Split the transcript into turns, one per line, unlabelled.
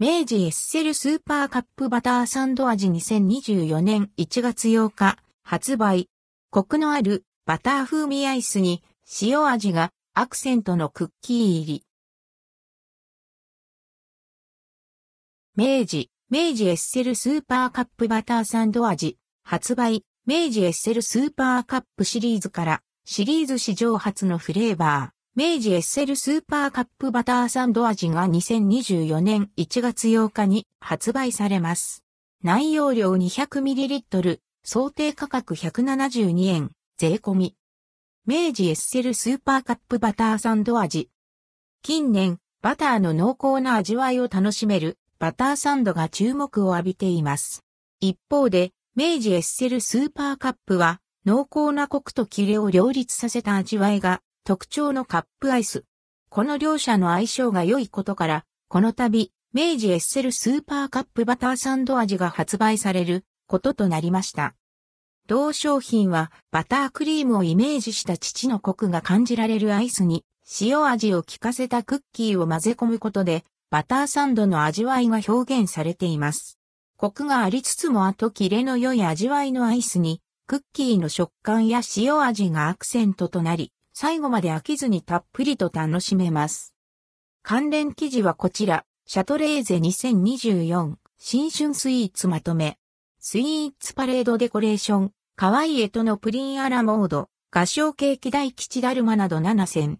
明治エッセルスーパーカップバターサンド味2024年1月8日発売。コクのあるバター風味アイスに塩味がアクセントのクッキー入り。明治、明治エッセルスーパーカップバターサンド味発売。明治エッセルスーパーカップシリーズからシリーズ史上初のフレーバー。明治エッセルスーパーカップバターサンド味が2024年1月8日に発売されます。内容量 200ml、想定価格172円、税込み。明治エッセルスーパーカップバターサンド味。近年、バターの濃厚な味わいを楽しめるバターサンドが注目を浴びています。一方で、明治エッセルスーパーカップは濃厚なコクとキレを両立させた味わいが特徴のカップアイス。この両者の相性が良いことから、この度、明治エッセルスーパーカップバターサンド味が発売されることとなりました。同商品はバタークリームをイメージした父のコクが感じられるアイスに塩味を効かせたクッキーを混ぜ込むことでバターサンドの味わいが表現されています。コクがありつつも後切れの良い味わいのアイスにクッキーの食感や塩味がアクセントとなり最後まで飽きずにたっぷりと楽しめます。関連記事はこちら、シャトレーゼ2024新春スイーツまとめ。スイーツパレードデコレーション、可愛いエトのプリンアラモード、合唱ケーキ大吉だるまなど7選。